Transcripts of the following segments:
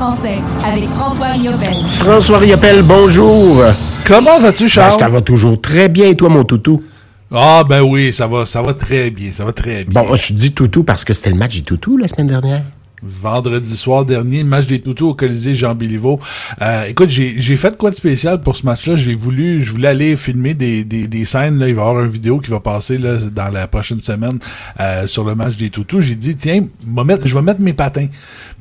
français avec François Riopel. François Riopel, bonjour. Comment vas-tu, Charles? Ben, ça va toujours très bien, et toi, mon toutou? Ah, ben oui, ça va, ça va très bien, ça va très bien. Bon, je dis toutou parce que c'était le match des toutous la semaine dernière. Vendredi soir dernier, match des toutous au Colisée Jean Béliveau. Euh, écoute, j'ai fait quoi de spécial pour ce match-là? J'ai voulu, je voulais aller filmer des, des, des, scènes. Là, il va y avoir une vidéo qui va passer là, dans la prochaine semaine euh, sur le match des toutous. J'ai dit, tiens, je vais mettre mes patins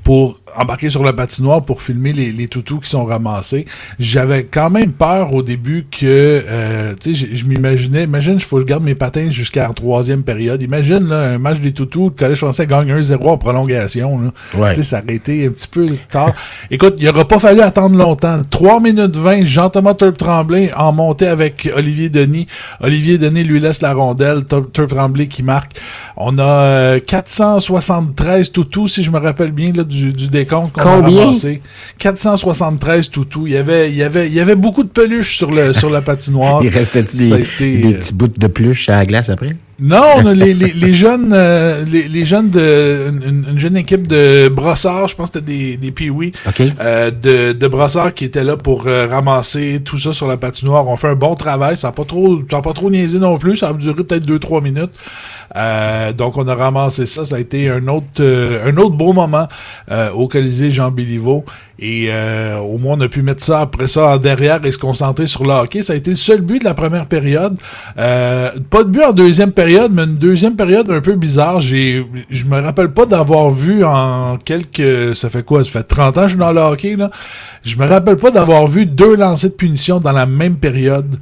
pour embarquer sur la patinoire pour filmer les, les toutous qui sont ramassés. J'avais quand même peur au début que, euh, tu sais, je, m'imaginais, imagine, je faut que je garde mes patins jusqu'à la troisième période. Imagine, là, un match des toutous, le Collège français gagne 1-0 en prolongation. Là. Ouais. Tu sais, ça aurait été un petit peu tard. Écoute, il aura pas fallu attendre longtemps. 3 minutes 20, Jean-Thomas Turp Tremblay en montée avec Olivier Denis. Olivier Denis lui laisse la rondelle, Turp Tremblay qui marque. On a euh, 473 toutous, si je me rappelle bien, là, du, du décompte qu'on a ramassé. 473 toutous. Il y avait, il y avait, il y avait beaucoup de peluches sur le, sur la patinoire. il restait-tu des, des petits bouts de peluche à la glace après? Non, les, les, les, jeunes, euh, les, les, jeunes de une, une, jeune équipe de brossards, je pense que c'était des, des pee okay. euh, de, de brossards qui étaient là pour euh, ramasser tout ça sur la patinoire. On fait un bon travail, ça n'a pas trop, ça a pas trop niaisé non plus, ça a duré peut-être 2-3 minutes. Euh, donc on a ramassé ça, ça a été un autre un autre beau moment au Colisée Jean Béliveau et au moins on a pu mettre ça après ça en derrière et se concentrer sur le hockey. Ça a été le seul but de la première période. pas de but en deuxième période, mais une deuxième période un peu bizarre. J'ai, je me rappelle pas d'avoir vu en quelques, ça fait quoi, ça fait 30 ans que je suis dans le hockey, là. Je me rappelle pas d'avoir vu deux lancers de punition dans la même période.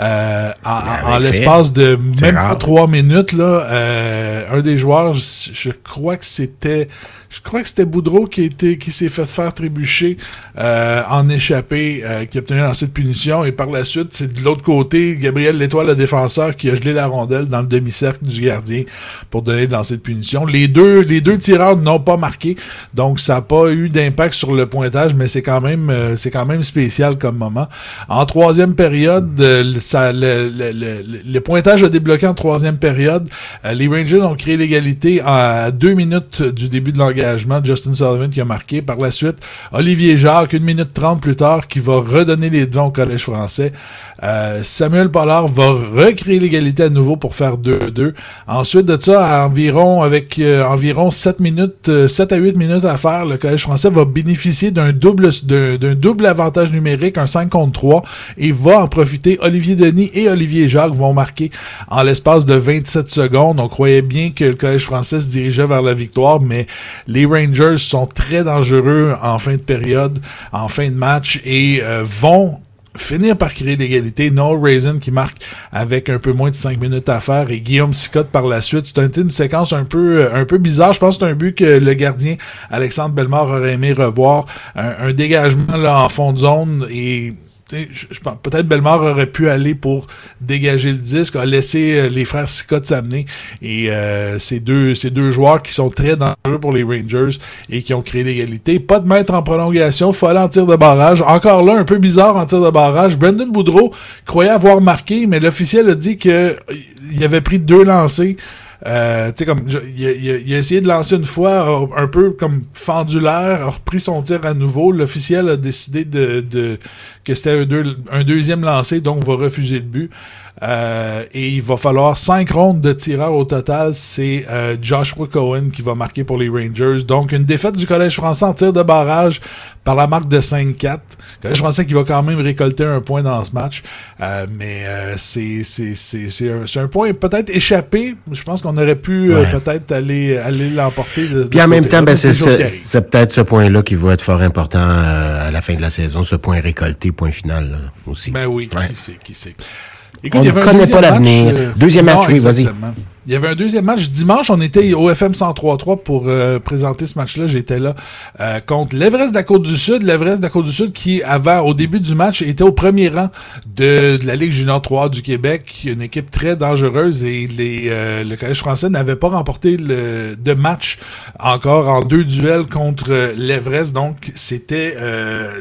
Euh, en, en, en l'espace de même pas trois minutes là, euh, un des joueurs, je, je crois que c'était, je crois que c'était Boudreau qui était, qui s'est fait faire trébucher euh, en échappé, euh, qui a obtenu un lancer de punition et par la suite c'est de l'autre côté Gabriel Létoile le défenseur qui a gelé la rondelle dans le demi-cercle du gardien pour donner le lancer de punition. Les deux, les deux tireurs n'ont pas marqué, donc ça n'a pas eu d'impact sur le pointage, mais c'est quand même, euh, c'est quand même spécial comme moment. En troisième période ça, le, le, le, le, pointage a débloqué en troisième période. Euh, les Rangers ont créé l'égalité à deux minutes du début de l'engagement. Justin Sullivan qui a marqué. Par la suite, Olivier Jacques, une minute trente plus tard, qui va redonner les devants au Collège français. Euh, Samuel Pollard va recréer l'égalité à nouveau pour faire 2-2. Ensuite de ça, à environ avec euh, environ 7 minutes, 7 à 8 minutes à faire, le Collège français va bénéficier d'un double d'un double avantage numérique, un 5 contre 3, et va en profiter. Olivier Denis et Olivier Jacques vont marquer en l'espace de 27 secondes. On croyait bien que le Collège français se dirigeait vers la victoire, mais les Rangers sont très dangereux en fin de période, en fin de match, et euh, vont finir par créer l'égalité. No Raisin qui marque avec un peu moins de 5 minutes à faire et Guillaume Sicotte par la suite. C'est une séquence un peu un peu bizarre. Je pense que c'est un but que le gardien Alexandre Bellemare aurait aimé revoir. Un, un dégagement là en fond de zone et peut-être Belmar aurait pu aller pour dégager le disque, a laissé euh, les frères Scott s'amener et euh, ces deux ces deux joueurs qui sont très dangereux pour les Rangers et qui ont créé l'égalité. Pas de mettre en prolongation, faut aller en tir de barrage. Encore là, un peu bizarre en tir de barrage. Brendan Boudreau croyait avoir marqué, mais l'officiel a dit que il avait pris deux lancers. Euh, tu sais, comme, il a, il, a, essayé de lancer une fois, un peu comme fendu l'air, a repris son tir à nouveau. L'officiel a décidé de, de que c'était un, deux, un, deuxième lancé, donc va refuser le but. Euh, et il va falloir cinq rondes de tireurs au total. C'est euh, Joshua Cohen qui va marquer pour les Rangers. Donc, une défaite du Collège français en tir de barrage par la marque de 5-4. Collège français qui va quand même récolter un point dans ce match. Euh, mais euh, c'est un, un, point peut-être échappé. Je pense qu'on aurait pu euh, ouais. peut-être aller, aller l'emporter. Puis en même temps, ben, c'est peut-être ce point-là qui va être fort important à la fin de la saison. Ce point récolté, point final là, aussi. Ben oui, ouais. qui sait, qui sait. Écoute, on ne connaît pas l'avenir. Euh, deuxième match, oui, vas-y. Il y avait un deuxième match dimanche. On était au FM 103.3 pour euh, présenter ce match-là. J'étais là euh, contre l'Everest de la Côte du Sud. L'Everest de la Côte du Sud qui, avant, au début du match, était au premier rang de, de la Ligue junior 3 du Québec. Une équipe très dangereuse et les, euh, le Collège français n'avait pas remporté le, de match encore en deux duels contre l'Everest. Donc, c'était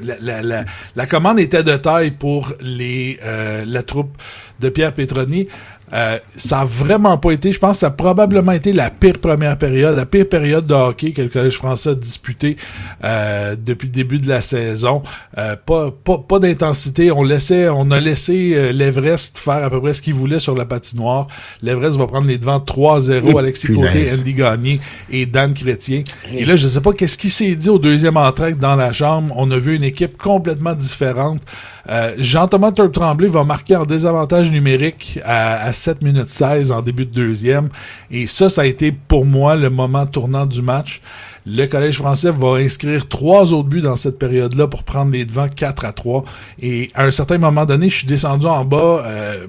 la, la, la, la, commande était de taille pour les la troupe de Pierre Petroni. Euh, ça a vraiment pas été, je pense que ça a probablement été la pire première période, la pire période de hockey que le Collège français a disputé euh, depuis le début de la saison. Euh, pas pas, pas d'intensité. On laissait, on a laissé l'Everest faire à peu près ce qu'il voulait sur la patinoire. L'Everest va prendre les devants 3-0. Alexis Côté, Andy Gagné et Dan Chrétien. Et là, je sais pas qu'est-ce qui s'est dit au deuxième entrée dans la chambre. On a vu une équipe complètement différente. Euh, Jean-Thomas Turp-Tremblay va marquer en désavantage numérique à, 7 minutes 16 en début de deuxième. Et ça, ça a été pour moi le moment tournant du match. Le Collège français va inscrire trois autres buts dans cette période-là pour prendre les devants 4 à 3. Et à un certain moment donné, je suis descendu en bas euh,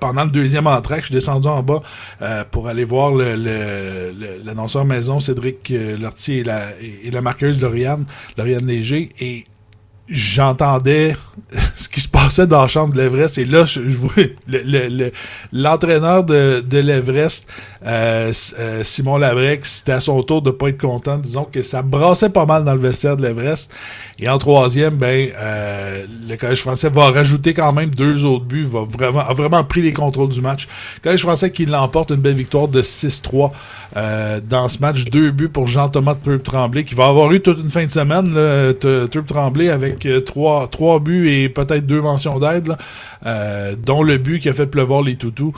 pendant le deuxième entrée, je suis descendu en bas euh, pour aller voir l'annonceur le, le, maison Cédric Lortier et la, et la marqueuse Lauriane, Lauriane Léger. Et j'entendais ce qui passait dans la chambre de l'Everest. Et là je, vois l'entraîneur de, de l'Everest euh, euh, Simon Labrec c'était à son tour de pas être content. Disons que ça brassait pas mal dans le vestiaire de l'Everest. Et en troisième ben euh, le collège français va rajouter quand même deux autres buts va vraiment a vraiment pris les contrôles du match. Le collège français qui l'emporte une belle victoire de 6-3 dans ce match. Deux buts pour Jean-Thomas Tremblay qui va avoir eu toute une fin de semaine là, Tremblay avec avec trois, trois buts et peut-être deux mentions d'aide, euh, dont le but qui a fait pleuvoir les toutous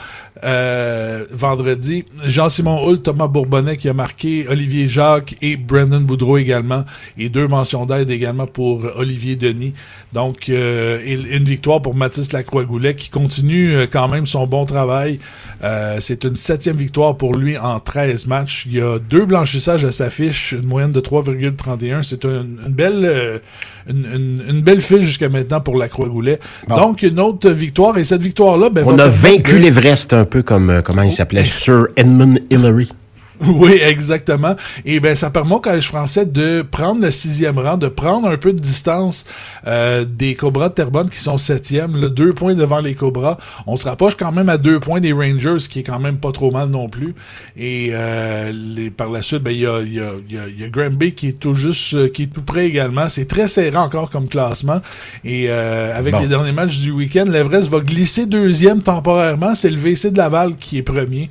euh, vendredi. Jean-Simon Hull, Thomas Bourbonnais qui a marqué, Olivier Jacques et Brandon Boudreau également, et deux mentions d'aide également pour Olivier Denis. Donc, euh, une victoire pour Mathis Lacroix-Goulet qui continue quand même son bon travail. C'est une septième victoire pour lui en 13 matchs. Il y a deux blanchissages à sa fiche, une moyenne de 3,31. C'est une, belle une, belle fiche jusqu'à maintenant pour la Croix-Goulet. Donc, une autre victoire. Et cette victoire-là... Ben, On a vaincu l'Everest un peu comme, euh, comment il s'appelait, Sir Edmund Hillary. Oui, exactement. Et ben ça permet au Collège français de prendre le sixième rang, de prendre un peu de distance euh, des Cobras de Terrebonne qui sont septième, là, deux points devant les Cobras. On se rapproche quand même à deux points des Rangers, qui est quand même pas trop mal non plus. Et euh, les, par la suite, ben il y a, y, a, y, a, Granby qui est tout juste, euh, qui est tout près également. C'est très serré encore comme classement. Et euh, avec les derniers matchs du week-end, l'Everest va glisser deuxième temporairement. C'est le VC de Laval qui est premier.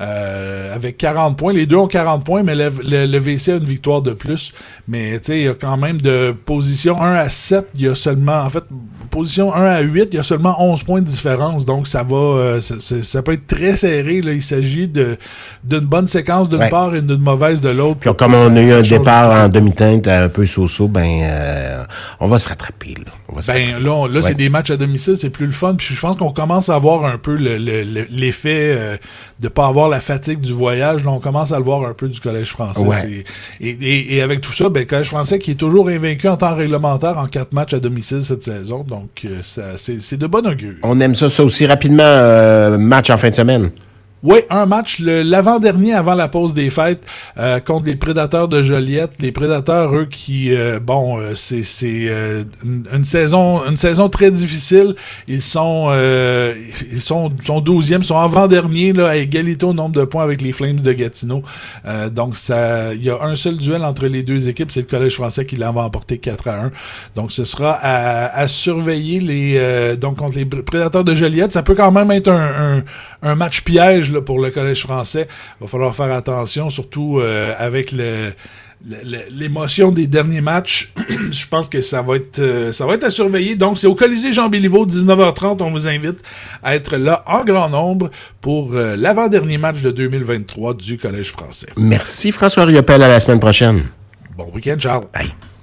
Euh, avec 40 points. Les deux ont 40 points, mais le, le, VC a une victoire de plus. Mais tu sais, il y a quand même de position 1 à 7, il y a seulement, en fait, position 1 à 8, il y a seulement 11 points de différence. Donc ça va, euh, ça peut être très serré. Là. Il s'agit de d'une bonne séquence d'une part et d'une mauvaise de l'autre. Comme on a eu un départ en demi-teinte un peu so-so, ben euh, on va se rattraper. Là, on va se ben là, là c'est des matchs à domicile, c'est plus le fun. Puis je pense qu'on commence à avoir un peu l'effet le, de pas avoir la fatigue du voyage. Là, on commence à le voir un peu du Collège français. Et, et, avec tout ça, ben, le Collège français qui est toujours invaincu en temps réglementaire en quatre matchs à domicile cette saison. Donc, euh, c'est de bon augure. On aime ça, ça aussi rapidement. Euh, match en fin de semaine. Oui, un match l'avant-dernier avant la pause des fêtes euh, contre les Prédateurs de Joliette. Les Prédateurs, eux, qui euh, bon, euh, c'est c'est une, saison une saison très difficile. Ils sont ils sont sont douzième, sont avant-dernier là à égalité au nombre de points avec les Flames de Gatineau. donc ça, il y a un seul duel entre les deux équipes, c'est le Collège français qui l'a emporté 4 à 1. Donc ce sera à, à surveiller les donc contre les Prédateurs de Joliette. Ça peut quand même être un, un, un match piège pour le Collège français. Il va falloir faire attention, surtout euh, avec le l'émotion des derniers matchs, je pense que ça va être euh, ça va être à surveiller. Donc c'est au Colisée Jean Béliveau 19h30, on vous invite à être là en grand nombre pour euh, l'avant-dernier match de 2023 du Collège français. Merci François Riopel à la semaine prochaine. Bon week-end Charles. Bye.